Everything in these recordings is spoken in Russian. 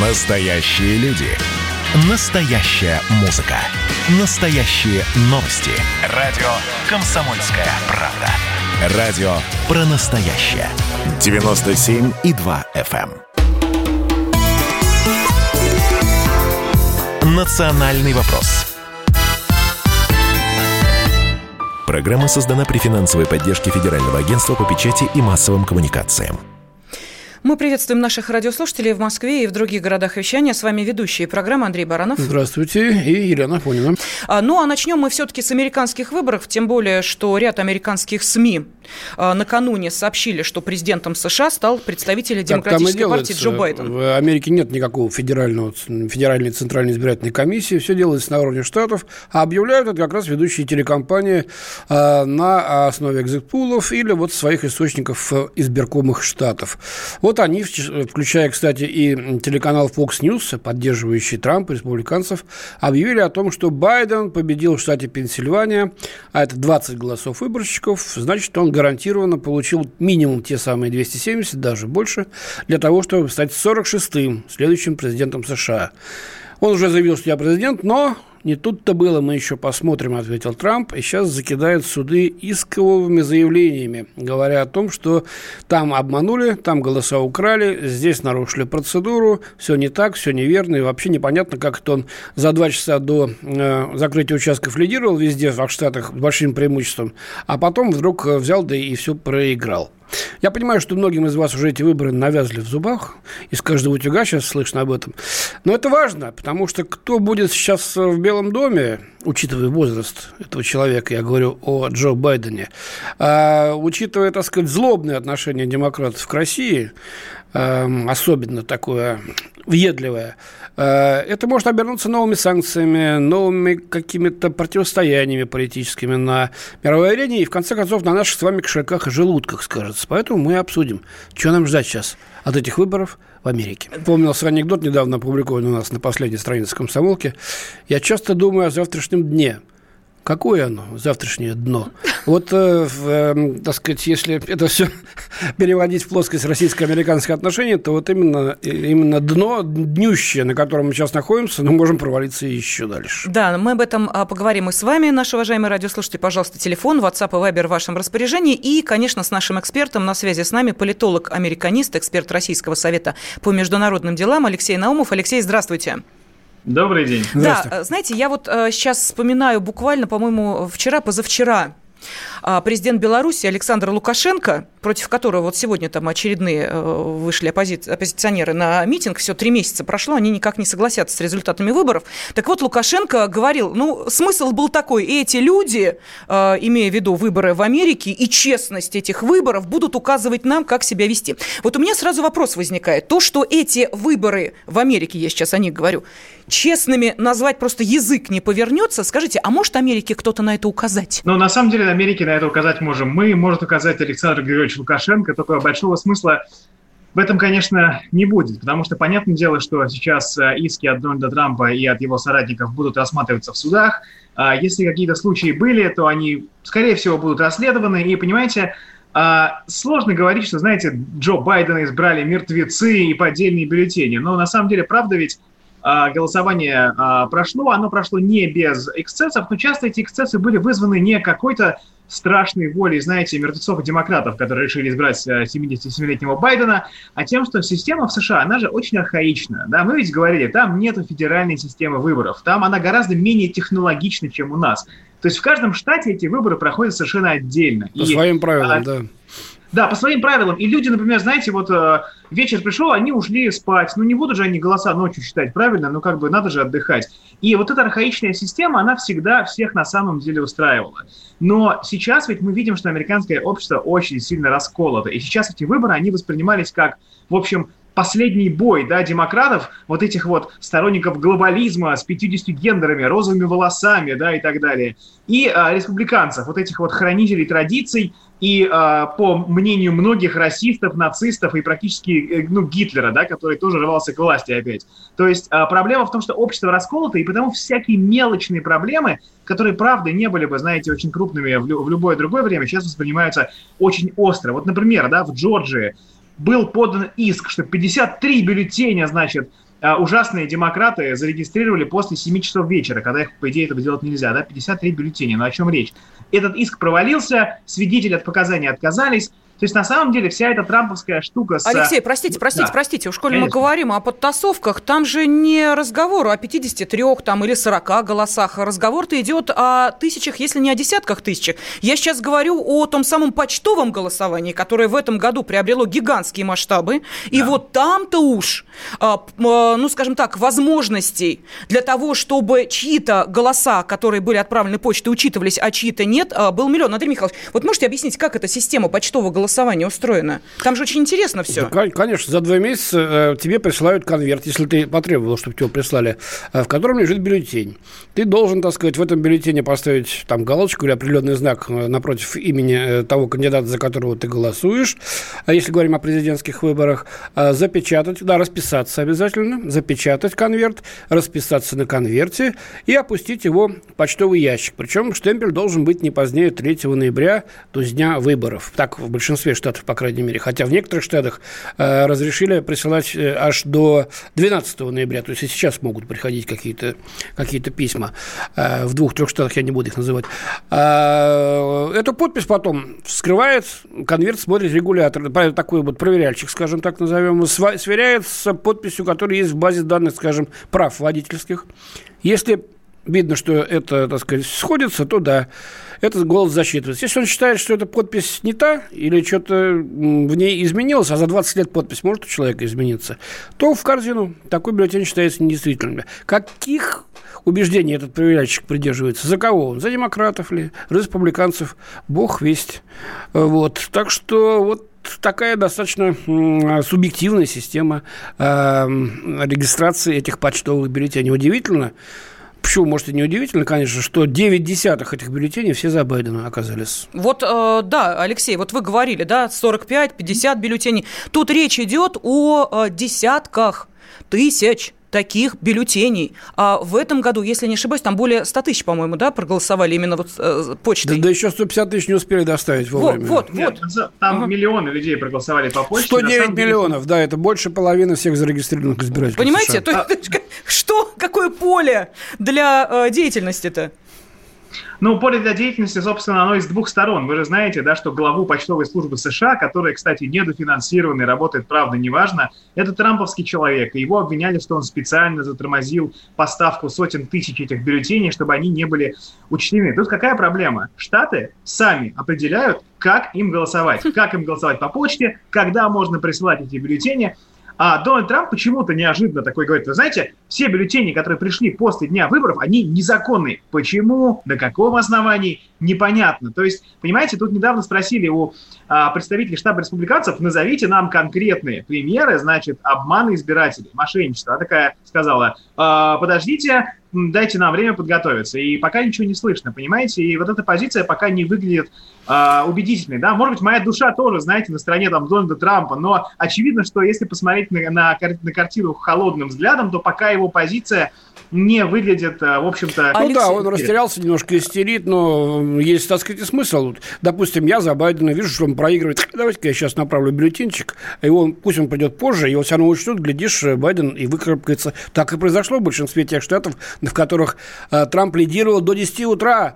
Настоящие люди. Настоящая музыка. Настоящие новости. Радио «Комсомольская правда». Радио про настоящее. 97,2 FM. эм. Национальный вопрос. Программа создана при финансовой поддержке Федерального агентства по печати и массовым коммуникациям. Мы приветствуем наших радиослушателей в Москве и в других городах вещания. С вами ведущие программы Андрей Баранов. Здравствуйте. И Елена Фонина. А, ну, а начнем мы все-таки с американских выборов, тем более, что ряд американских СМИ а, накануне сообщили, что президентом США стал представитель Демократической партии Джо Байден. В Америке нет никакого федерального, федеральной центральной избирательной комиссии. Все делается на уровне штатов. А объявляют это как раз ведущие телекомпании а, на основе экзитпулов или вот своих источников избиркомых штатов. Вот они, включая, кстати, и телеканал Fox News, поддерживающий Трампа, республиканцев, объявили о том, что Байден победил в штате Пенсильвания, а это 20 голосов выборщиков, значит, он гарантированно получил минимум те самые 270, даже больше, для того, чтобы стать 46-м следующим президентом США. Он уже заявил, что я президент, но не тут-то было, мы еще посмотрим, ответил Трамп, и сейчас закидают суды исковыми заявлениями, говоря о том, что там обманули, там голоса украли, здесь нарушили процедуру, все не так, все неверно, и вообще непонятно, как это он за два часа до э, закрытия участков лидировал везде, в Штатах, с большим преимуществом, а потом вдруг взял, да и все проиграл. Я понимаю, что многим из вас уже эти выборы навязли в зубах. Из каждого утюга сейчас слышно об этом. Но это важно, потому что кто будет сейчас в Белом доме, учитывая возраст этого человека, я говорю о Джо Байдене, а, учитывая, так сказать, злобное отношение демократов к России, а, особенно такое въедливое, это может обернуться новыми санкциями, новыми какими-то противостояниями политическими на мировой арене и, в конце концов, на наших с вами кошельках и желудках скажется. Поэтому мы обсудим, что нам ждать сейчас от этих выборов в Америке. Помнился анекдот, недавно опубликованный у нас на последней странице комсомолки. Я часто думаю о завтрашнем дне – Какое оно, завтрашнее дно? Вот, э, э, так сказать, если это все переводить в плоскость российско-американских отношений, то вот именно, именно дно, днющее, на котором мы сейчас находимся, мы можем провалиться еще дальше. Да, мы об этом а, поговорим и с вами, наши уважаемые радиослушатели. Пожалуйста, телефон, WhatsApp и Viber в вашем распоряжении. И, конечно, с нашим экспертом на связи с нами политолог-американист, эксперт Российского совета по международным делам Алексей Наумов. Алексей, здравствуйте. Добрый день. Да, знаете, я вот э, сейчас вспоминаю буквально, по-моему, вчера, позавчера президент Беларуси Александр Лукашенко, против которого вот сегодня там очередные э, вышли оппози... оппозиционеры на митинг, все три месяца прошло, они никак не согласятся с результатами выборов. Так вот, Лукашенко говорил, ну, смысл был такой, эти люди, э, имея в виду выборы в Америке и честность этих выборов, будут указывать нам, как себя вести. Вот у меня сразу вопрос возникает. То, что эти выборы в Америке, я сейчас о них говорю, честными назвать просто язык не повернется, скажите, а может Америке кто-то на это указать? Ну, на самом деле, Америке на это указать можем мы, может указать Александр Григорьевич Лукашенко, только большого смысла в этом, конечно, не будет, потому что понятное дело, что сейчас э, иски от Дональда Трампа и от его соратников будут рассматриваться в судах. А если какие-то случаи были, то они, скорее всего, будут расследованы. И, понимаете, а, сложно говорить, что, знаете, Джо Байдена избрали мертвецы и поддельные бюллетени. Но на самом деле, правда ведь, голосование прошло, оно прошло не без эксцессов, но часто эти эксцессы были вызваны не какой-то страшной волей, знаете, мертвецов-демократов, которые решили избрать 77-летнего э, Байдена, а тем, что система в США, она же очень архаична. Да? Мы ведь говорили, там нет федеральной системы выборов, там она гораздо менее технологична, чем у нас. То есть в каждом штате эти выборы проходят совершенно отдельно. По и, своим правилам, а, да. Да, по своим правилам. И люди, например, знаете, вот э, вечер пришел, они ушли спать. Ну, не будут же они голоса ночью считать, правильно? Ну, как бы надо же отдыхать. И вот эта архаичная система, она всегда всех на самом деле устраивала. Но сейчас ведь мы видим, что американское общество очень сильно расколото. И сейчас эти выборы, они воспринимались как, в общем, последний бой да, демократов, вот этих вот сторонников глобализма с 50 гендерами, розовыми волосами да, и так далее, и а, республиканцев, вот этих вот хранителей традиций, и а, по мнению многих расистов, нацистов и практически э, ну, Гитлера, да, который тоже рвался к власти опять. То есть а, проблема в том, что общество расколото, и потому всякие мелочные проблемы, которые, правда, не были бы, знаете, очень крупными в, в любое другое время, сейчас воспринимаются очень остро. Вот, например, да, в Джорджии был подан иск, что 53 бюллетеня, значит, ужасные демократы зарегистрировали после 7 часов вечера, когда их, по идее, этого делать нельзя, да, 53 бюллетеня. Но о чем речь? Этот иск провалился, свидетели от показаний отказались, то есть, на самом деле, вся эта трамповская штука с... Алексей, простите, простите, да. простите, уж коли мы говорим о подтасовках, там же не разговор о 53 там, или 40 голосах, разговор-то идет о тысячах, если не о десятках тысячах. Я сейчас говорю о том самом почтовом голосовании, которое в этом году приобрело гигантские масштабы, и вот там-то уж, а, а, ну, скажем так, возможностей для того, чтобы чьи-то голоса, которые были отправлены почтой, учитывались, а чьи-то нет, а, был миллион. Андрей Михайлович, вот можете объяснить, как эта система почтового голосования голосование устроено? Там же очень интересно все. Да, конечно, за два месяца э, тебе присылают конверт, если ты потребовал, чтобы тебе прислали, э, в котором лежит бюллетень. Ты должен, так сказать, в этом бюллетене поставить там галочку или определенный знак э, напротив имени того кандидата, за которого ты голосуешь, а если говорим о президентских выборах, запечатать, да, расписаться обязательно, запечатать конверт, расписаться на конверте и опустить его в почтовый ящик. Причем штемпель должен быть не позднее 3 ноября, то есть дня выборов. Так в большинстве большинстве штатов, по крайней мере. Хотя в некоторых штатах э, разрешили присылать э, аж до 12 ноября. То есть и сейчас могут приходить какие-то какие письма. Э, в двух-трех штатах я не буду их называть. Э, эту подпись потом вскрывает, конверт смотрит регулятор. Такой вот проверяльщик, скажем так назовем. Сверяет с подписью, которая есть в базе данных, скажем, прав водительских. Если видно, что это, так сказать, сходится, то да этот голос засчитывается. Если он считает, что эта подпись не та, или что-то в ней изменилось, а за 20 лет подпись может у человека измениться, то в корзину такой бюллетень считается недействительным. Каких убеждений этот проверяльщик придерживается? За кого он? За демократов ли? Республиканцев? Бог весть. Вот. Так что вот такая достаточно субъективная система э, регистрации этих почтовых бюллетеней. Удивительно, Почему, может, и не удивительно, конечно, что 9 десятых этих бюллетеней все за Байдена оказались. Вот, э, да, Алексей, вот вы говорили, да, 45-50 бюллетеней. Тут речь идет о э, десятках тысяч таких бюллетеней. А в этом году, если не ошибаюсь, там более 100 тысяч, по-моему, да, проголосовали именно вот э, почтой. Да, да еще 150 тысяч не успели доставить вовремя. Вот, вот, Нет, вот. Там угу. миллионы людей проголосовали по почте. 109 миллионов, деле... да, это больше половины всех зарегистрированных избирателей. Понимаете, то, а... что, какое поле для э, деятельности-то? Ну, поле для деятельности, собственно, оно из двух сторон. Вы же знаете, да, что главу почтовой службы США, которая, кстати, недофинансирована и работает, правда, неважно, это трамповский человек. И его обвиняли, что он специально затормозил поставку сотен тысяч этих бюллетеней, чтобы они не были учтены. Тут какая проблема? Штаты сами определяют, как им голосовать. Как им голосовать по почте, когда можно присылать эти бюллетени. А Дональд Трамп почему-то неожиданно такой говорит, вы знаете, все бюллетени, которые пришли после дня выборов, они незаконные. Почему? На каком основании? Непонятно. То есть, понимаете, тут недавно спросили у а, представителей штаба республиканцев, назовите нам конкретные примеры, значит, обмана избирателей, мошенничества. Она такая сказала, подождите, дайте нам время подготовиться. И пока ничего не слышно, понимаете? И вот эта позиция пока не выглядит э, убедительной. Да? Может быть, моя душа тоже, знаете, на стороне там, Дональда Трампа, но очевидно, что если посмотреть на, на, на картину холодным взглядом, то пока его позиция не выглядит, э, в общем-то... Ну да, он растерялся, немножко истерит, но есть, так сказать, смысл. Допустим, я за Байдена вижу, что он проигрывает. Давайте-ка я сейчас направлю бюллетенчик, и он, пусть он придет позже, его все равно учтут, глядишь, Байден и выкарабкается. Так и произошло в большинстве тех штатов, в которых э, Трамп лидировал до 10 утра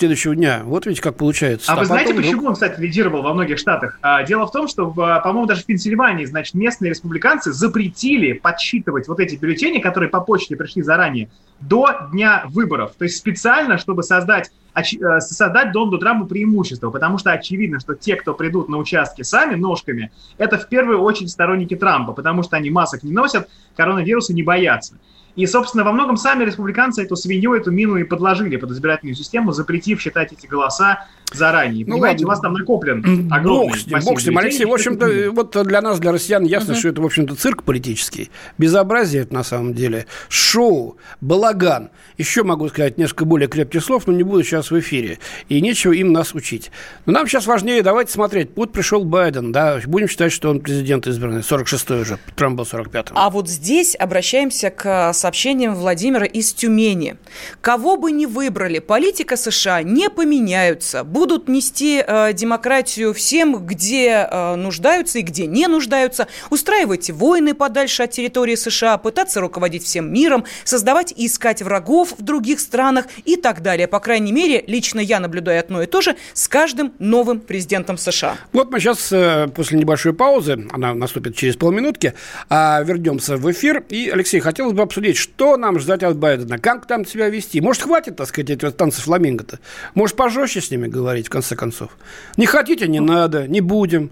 следующего дня. Вот ведь как получается. А, а вы знаете, потом... почему он, кстати, лидировал во многих штатах? А, дело в том, что, по-моему, даже в Пенсильвании, значит, местные республиканцы запретили подсчитывать вот эти бюллетени, которые по почте пришли заранее, до дня выборов. То есть специально, чтобы создать э, создать Дональду Трампу преимущество, потому что очевидно, что те, кто придут на участки сами ножками, это в первую очередь сторонники Трампа, потому что они масок не носят, коронавируса не боятся. И, собственно, во многом сами республиканцы эту свинью, эту мину и подложили под избирательную систему, запретив считать эти голоса заранее. Ну, Понимаете, ладно. у вас там накоплен огромный Бог с ним, бог с ним. Алексей, в общем-то, вот для нас, для россиян, ясно, uh-huh. что это, в общем-то, цирк политический. Безобразие это на самом деле. Шоу, балаган. Еще могу сказать несколько более крепких слов, но не буду сейчас в эфире. И нечего им нас учить. Но нам сейчас важнее, давайте смотреть. Вот пришел Байден, да, будем считать, что он президент избранный. 46-й уже, Трамп был 45-м. А вот здесь обращаемся к сообщениям Владимира из Тюмени. Кого бы ни выбрали, политика США не поменяются будут нести э, демократию всем, где э, нуждаются и где не нуждаются, устраивать войны подальше от территории США, пытаться руководить всем миром, создавать и искать врагов в других странах и так далее. По крайней мере, лично я наблюдаю одно и то же с каждым новым президентом США. Вот мы сейчас э, после небольшой паузы, она наступит через полминутки, а, вернемся в эфир. И, Алексей, хотелось бы обсудить, что нам ждать от Байдена, как там себя вести. Может, хватит, так сказать, этих танцев фламинго-то? Может, пожестче с ними говорить, в конце концов? Не хотите, не надо, не будем.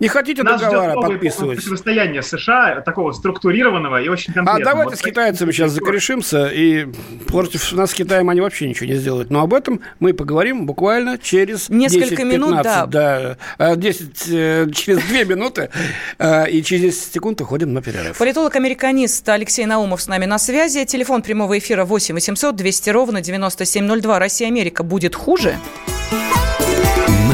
Не хотите Нас договора подписывать? противостояние США, такого структурированного и очень конкретного. А давайте вот с китайцами сейчас закорешимся, и против нас с Китаем они вообще ничего не сделают. Но об этом мы поговорим буквально через Несколько 10-15. минут, да. да 10, э, через 2 минуты, э, и через 10 секунд уходим на перерыв. Политолог-американист Алексей Наумов с нами на связи. Телефон прямого эфира 8 800 200 ровно 9702. Россия-Америка будет хуже?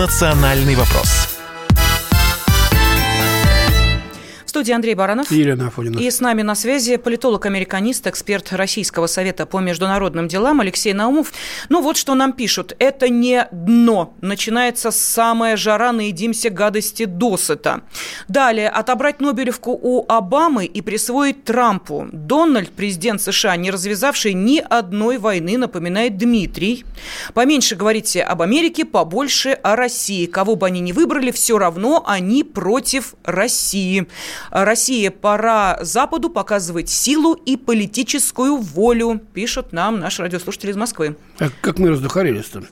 «Национальный вопрос» студии Андрей Баранов. И Елена Афонина. И с нами на связи политолог-американист, эксперт Российского совета по международным делам Алексей Наумов. Ну вот что нам пишут. Это не дно. Начинается самая жара, наедимся гадости досыта. Далее. Отобрать Нобелевку у Обамы и присвоить Трампу. Дональд, президент США, не развязавший ни одной войны, напоминает Дмитрий. Поменьше говорите об Америке, побольше о России. Кого бы они ни выбрали, все равно они против России. Россия пора Западу показывать силу и политическую волю, пишут нам наши радиослушатели из Москвы. А как мы раздухарились-то?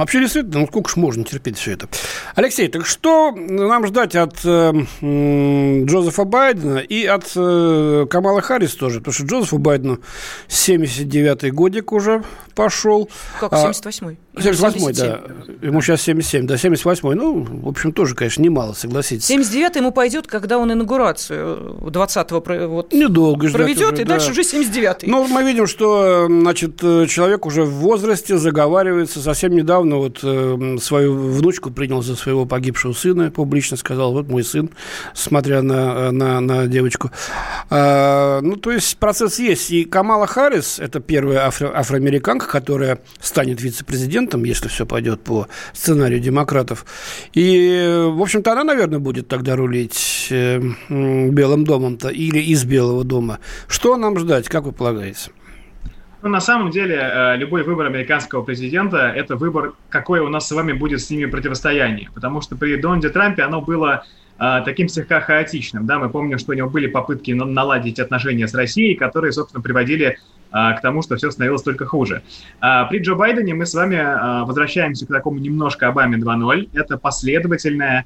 Вообще действительно, ну сколько ж можно терпеть все это? Алексей, так что нам ждать от э, Джозефа Байдена и от э, Камала Харрис тоже? Потому что Джозефу Байдену 79-й годик уже пошел. Как, 78-й? А, 78-й, да. Ему сейчас 77, да, 78-й. Ну, в общем, тоже, конечно, немало, согласитесь. 79-й ему пойдет, когда он инаугурацию 20-го вот Недолго проведет, уже, и да. дальше уже 79-й. Ну, мы видим, что, значит, человек уже в возрасте заговаривается. Совсем недавно вот э, свою внучку принял за своего погибшего сына, публично сказал, вот мой сын, смотря на, на, на девочку. А, ну, то есть процесс есть. И Камала Харрис, это первая афро- афроамериканка, которая станет вице-президентом президентом, если все пойдет по сценарию демократов. И, в общем-то, она, наверное, будет тогда рулить э, Белым домом-то или из Белого дома. Что нам ждать, как вы полагаете? Ну, на самом деле, э, любой выбор американского президента – это выбор, какое у нас с вами будет с ними противостояние. Потому что при Дональде Трампе оно было э, таким слегка хаотичным. Да? Мы помним, что у него были попытки наладить отношения с Россией, которые, собственно, приводили к тому, что все становилось только хуже. А, при Джо Байдене мы с вами а, возвращаемся к такому немножко Обаме 2.0. Это последовательное,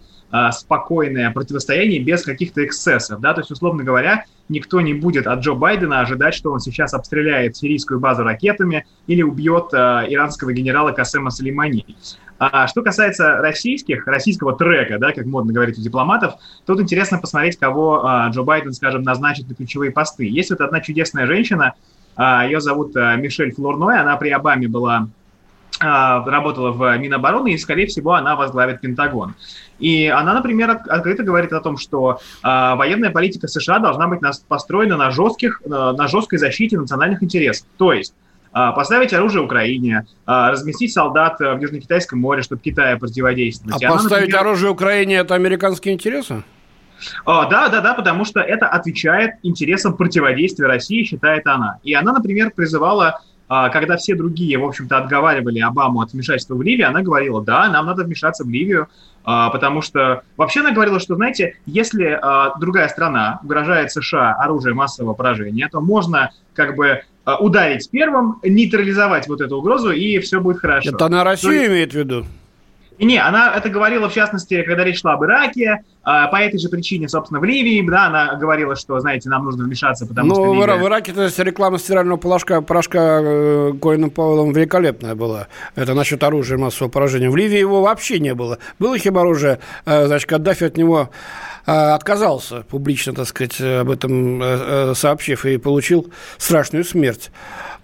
спокойное противостояние без каких-то эксцессов. Да? То есть, условно говоря, никто не будет от Джо Байдена ожидать, что он сейчас обстреляет сирийскую базу ракетами или убьет иранского генерала Касема Салимани. А что касается российских, российского трека, да, как модно говорить у дипломатов, тут интересно посмотреть, кого Джо Байден, скажем, назначит на ключевые посты. Есть вот одна чудесная женщина, а, Ее зовут э, Мишель Флорной, она при Обаме была а, работала в Минобороны, и, скорее всего, она возглавит Пентагон. И она, например, открыто говорит о том, что э, военная политика США должна быть построена на, жестких, э, на жесткой защите национальных интересов. То есть э, поставить оружие Украине, э, разместить солдат в Южно-Китайском море, чтобы Китая противодействовать. А поставить например... оружие Украине – это американские интересы? А, да, да, да, потому что это отвечает интересам противодействия России, считает она. И она, например, призывала а, когда все другие, в общем-то, отговаривали Обаму от вмешательства в Ливию, она говорила, да, нам надо вмешаться в Ливию, а, потому что вообще она говорила, что, знаете, если другая страна угрожает США оружием массового поражения, то можно как бы ударить первым, нейтрализовать вот эту угрозу, и все будет хорошо. Это она Россию Но... имеет в виду? Не, она это говорила, в частности, когда речь шла об Ираке, а, по этой же причине, собственно, в Ливии, да, она говорила, что, знаете, нам нужно вмешаться, потому ну, что Ливия... в Ираке, то есть, реклама стирального порошка, порошка э, Коином Павловым великолепная была. Это насчет оружия массового поражения. В Ливии его вообще не было. Было химоружие, э, значит, Каддафи от него э, отказался публично, так сказать, об этом сообщив, и получил страшную смерть.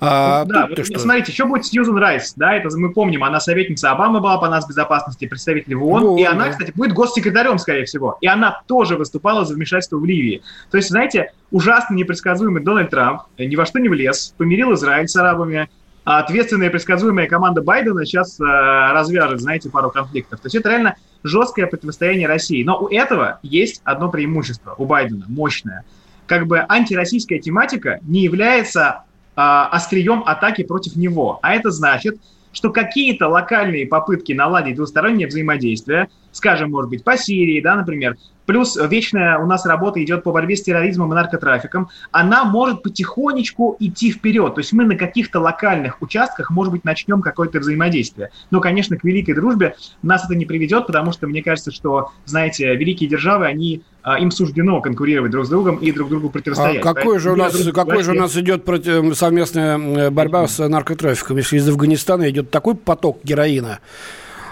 А, да, вот, что? смотрите, что будет Сьюзен Райс, да, это мы помним, она советница Обамы была по нас безопасности, представитель в ООН, ну, и она, да. кстати, будет госсекретарем, скорее всего, и она тоже выступала за вмешательство в Ливии. То есть, знаете, ужасно непредсказуемый Дональд Трамп ни во что не влез, помирил Израиль с арабами, а ответственная и предсказуемая команда Байдена сейчас э, развяжет, знаете, пару конфликтов. То есть это реально жесткое противостояние России. Но у этого есть одно преимущество у Байдена, мощное. Как бы антироссийская тематика не является а, острием атаки против него. А это значит, что какие-то локальные попытки наладить двустороннее взаимодействие, скажем, может быть, по Сирии, да, например, плюс вечная у нас работа идет по борьбе с терроризмом и наркотрафиком, она может потихонечку идти вперед. То есть мы на каких-то локальных участках, может быть, начнем какое-то взаимодействие. Но, конечно, к великой дружбе нас это не приведет, потому что мне кажется, что, знаете, великие державы, они а, им суждено конкурировать друг с другом и друг другу противостоять. А какой же у нас, какой же у нас идет против, совместная борьба с наркотрафиком, если из Афганистана идет такой поток героина?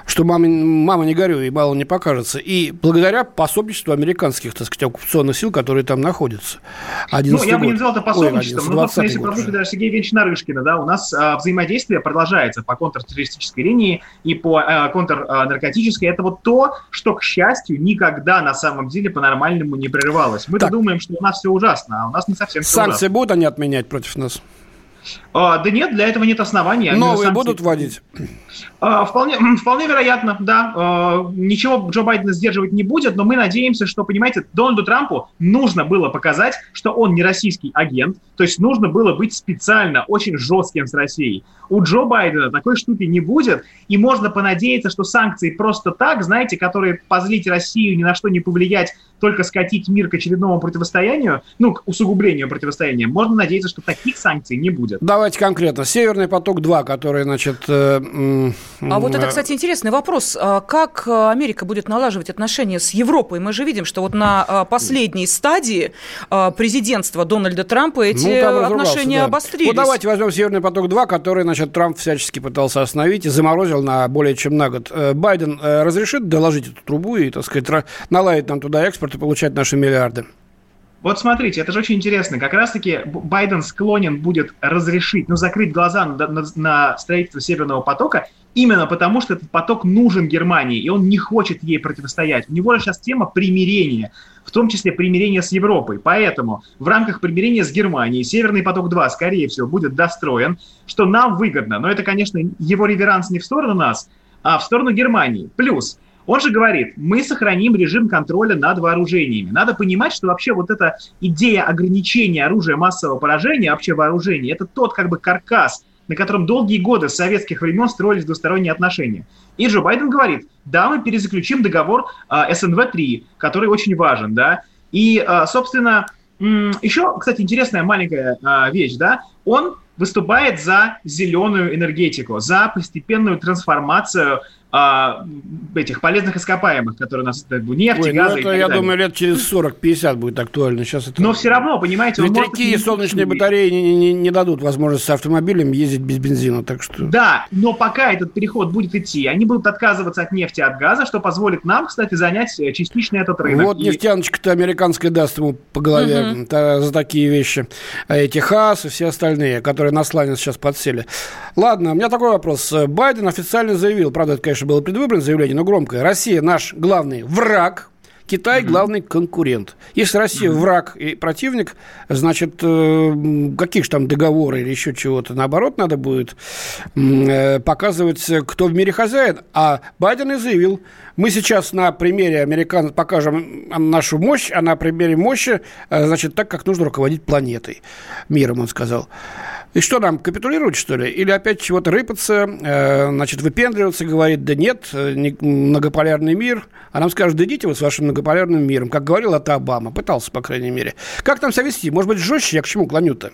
Что мама, мама не горю и мало не покажется. И благодаря пособничеству американских, так сказать, оккупационных сил, которые там находятся. Ну, я бы не назвал это пособничеством, но, собственно, если продолжить даже Сергея Евгеньевича Нарышкина, да, у нас а, взаимодействие продолжается по контртеррористической линии и по а, контрнаркотической. Это вот то, что, к счастью, никогда на самом деле по-нормальному не прерывалось. Мы-то думаем, что у нас все ужасно, а у нас не совсем все Санкции будут они отменять против нас? А, да нет, для этого нет оснований. Новые будут вводить? А, вполне, вполне вероятно, да. А, ничего Джо Байдена сдерживать не будет, но мы надеемся, что, понимаете, Дональду Трампу нужно было показать, что он не российский агент, то есть нужно было быть специально очень жестким с Россией. У Джо Байдена такой штуки не будет, и можно понадеяться, что санкции просто так, знаете, которые позлить Россию, ни на что не повлиять, только скатить мир к очередному противостоянию, ну, к усугублению противостояния, можно надеяться, что таких санкций не будет. Давайте конкретно. Северный поток-2, который, значит... Э, а вот это, кстати, интересный вопрос. А как Америка будет налаживать отношения с Европой? Мы же видим, что вот на а, последней стадии а, президентства Дональда Трампа эти ну, отношения да. обострились. Вот давайте возьмем Северный поток-2, который, значит, Трамп всячески пытался остановить и заморозил на более чем на год. Э, Байден э, разрешит доложить эту трубу и, так сказать, наладить нам туда экспорт и получать наши миллиарды? Вот смотрите, это же очень интересно. Как раз-таки Байден склонен будет разрешить, ну, закрыть глаза на, на, на строительство Северного потока, именно потому, что этот поток нужен Германии, и он не хочет ей противостоять. У него же сейчас тема примирения, в том числе примирения с Европой. Поэтому в рамках примирения с Германией Северный поток-2, скорее всего, будет достроен, что нам выгодно. Но это, конечно, его реверанс не в сторону нас, а в сторону Германии. Плюс он же говорит, мы сохраним режим контроля над вооружениями. Надо понимать, что вообще вот эта идея ограничения оружия массового поражения, вообще вооружения, это тот как бы каркас, на котором долгие годы с советских времен строились двусторонние отношения. И Джо Байден говорит, да, мы перезаключим договор э, СНВ-3, который очень важен, да, и, э, собственно, еще, кстати, интересная маленькая э, вещь, да, он выступает за зеленую энергетику, за постепенную трансформацию а, этих полезных ископаемых, которые у нас нефть, Ой, газы. Ну это, я далее. думаю, лет через 40-50 будет актуально. Сейчас это... Но все равно, понимаете, Ветряки и солнечные батареи не, не, не дадут возможности с автомобилем ездить без бензина, так что... Да, но пока этот переход будет идти, они будут отказываться от нефти, от газа, что позволит нам, кстати, занять э, частично этот рынок. Вот и... нефтяночка-то американская даст ему по голове угу. за такие вещи. А эти ХАС и все остальные, которые на слайне сейчас подсели. Ладно, у меня такой вопрос. Байден официально заявил, правда, это, конечно, конечно, было предвыборное заявление, но громкое. Россия наш главный враг, Китай главный конкурент. Если Россия враг и противник, значит, э, каких же там договоры или еще чего-то, наоборот, надо будет э, показывать, кто в мире хозяин. А Байден и заявил, мы сейчас на примере американ покажем нашу мощь, а на примере мощи, э, значит, так, как нужно руководить планетой, миром, он сказал. И что нам, капитулировать, что ли? Или опять чего-то рыпаться, э, значит, выпендриваться, говорит, да нет, не, многополярный мир. А нам скажут, да идите вы с вашим многополярным миром. Как говорил это Обама, пытался, по крайней мере. Как нам себя вести? Может быть, жестче? Я к чему клоню-то?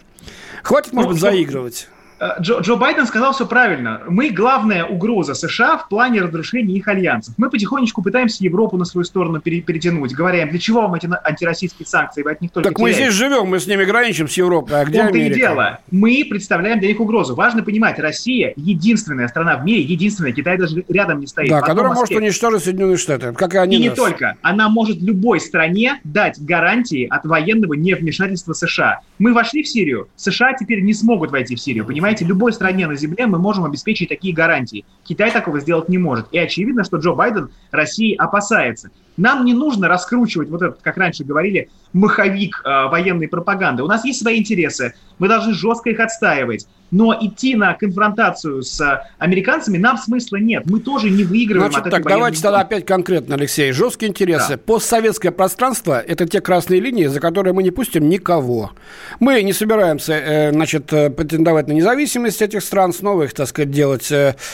Хватит, может ну, быть, заигрывать. Э, Джо, Джо Байден сказал все правильно. Мы главная угроза США в плане разрушения их альянсов. Мы потихонечку пытаемся Европу на свою сторону перетянуть. Говорим, для чего вам эти антироссийские санкции? Вы от них только Так теряете. мы здесь живем, мы с ними граничим, с Европой. А где В Америка? и дело. Мы представляем для них угрозу. Важно понимать, Россия единственная страна в мире, единственная, Китай даже рядом не стоит. Да, которая может уничтожить Соединенные Штаты, как и они И нас. не только. Она может любой стране дать гарантии от военного невмешательства США. Мы вошли в Сирию, США теперь не смогут войти в Сирию, понимаете? Любой стране на земле мы можем обеспечить такие гарантии. Китай такого сделать не может. И очевидно, что Джо Байден России опасается. Нам не нужно раскручивать вот этот, как раньше говорили, маховик э, военной пропаганды. У нас есть свои интересы, мы должны жестко их отстаивать. Но идти на конфронтацию с э, американцами нам смысла нет. Мы тоже не выигрываем Значит, от так, этой давайте тогда опять конкретно, Алексей. Жесткие интересы. Да. Постсоветское пространство – это те красные линии, за которые мы не пустим никого. Мы не собираемся, э, значит, э, претендовать на независимость этих стран, снова их, так сказать, делать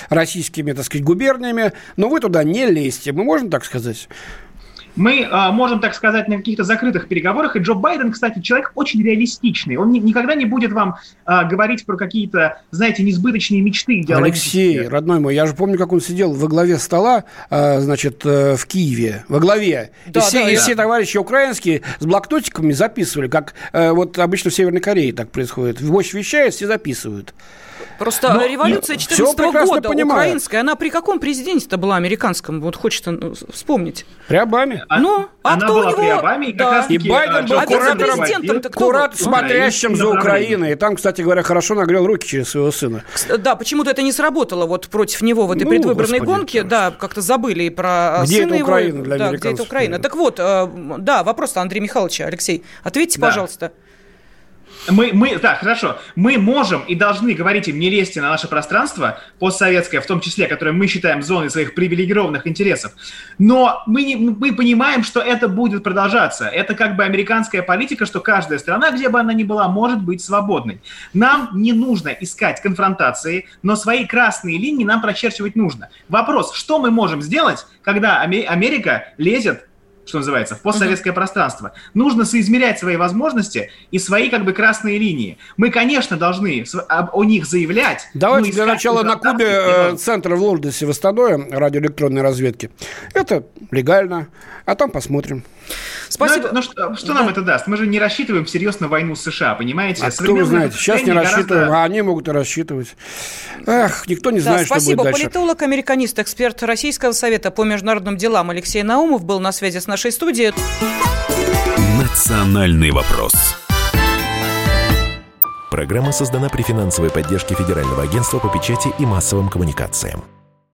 российскими, так сказать, губерниями, но вы туда не лезьте. Мы можем так сказать? Мы э, можем, так сказать, на каких-то закрытых переговорах. И Джо Байден, кстати, человек очень реалистичный. Он ни, никогда не будет вам э, говорить про какие-то, знаете, несбыточные мечты. Алексей, родной мой, я же помню, как он сидел во главе стола, э, значит, э, в Киеве, во главе. Да, и все, да, и да. все товарищи украинские с блокнотиками записывали, как э, вот обычно в Северной Корее так происходит. Вождь вещает, все записывают. Просто Но, революция 14 -го года понимаю. украинская, она при каком президенте-то была американском? Вот хочется ну, вспомнить. При Обаме. А, ну, а она кто была у него... при Обаме, и, да. и Байден был а куратором, курат, смотрящим за Украиной. И там, кстати говоря, хорошо нагрел руки через своего сына. Да, почему-то это не сработало вот против него в этой ну, предвыборной господи, гонке. Хорошо. Да, как-то забыли и про где сына это Украина его. для да, где это Украина. Так вот, э, да, вопрос Андрей Михайлович, Алексей, ответьте, да. пожалуйста. Мы, мы, так, хорошо. Мы можем и должны говорить им, не лезьте на наше пространство, постсоветское, в том числе, которое мы считаем зоной своих привилегированных интересов. Но мы, не, мы понимаем, что это будет продолжаться. Это как бы американская политика, что каждая страна, где бы она ни была, может быть свободной. Нам не нужно искать конфронтации, но свои красные линии нам прочерчивать нужно. Вопрос, что мы можем сделать, когда Америка лезет что называется, в постсоветское uh-huh. пространство. Нужно соизмерять свои возможности и свои как бы красные линии. Мы, конечно, должны о них заявлять. Давайте для начала на Кубе э, центр в Лордосе восстановим радиоэлектронной разведки. Это легально, а там посмотрим. Спасибо. Но, ну, это, но что, что да. нам это даст? Мы же не рассчитываем всерьез на войну с США, понимаете? А кто вы знаете, сейчас не рассчитываем, гораздо... а они могут и рассчитывать. Эх, никто не да, знает, спасибо. что будет дальше. Политолог, американист, эксперт Российского совета по международным делам Алексей Наумов был на связи с нашей студией. Национальный вопрос. Программа создана при финансовой поддержке Федерального агентства по печати и массовым коммуникациям.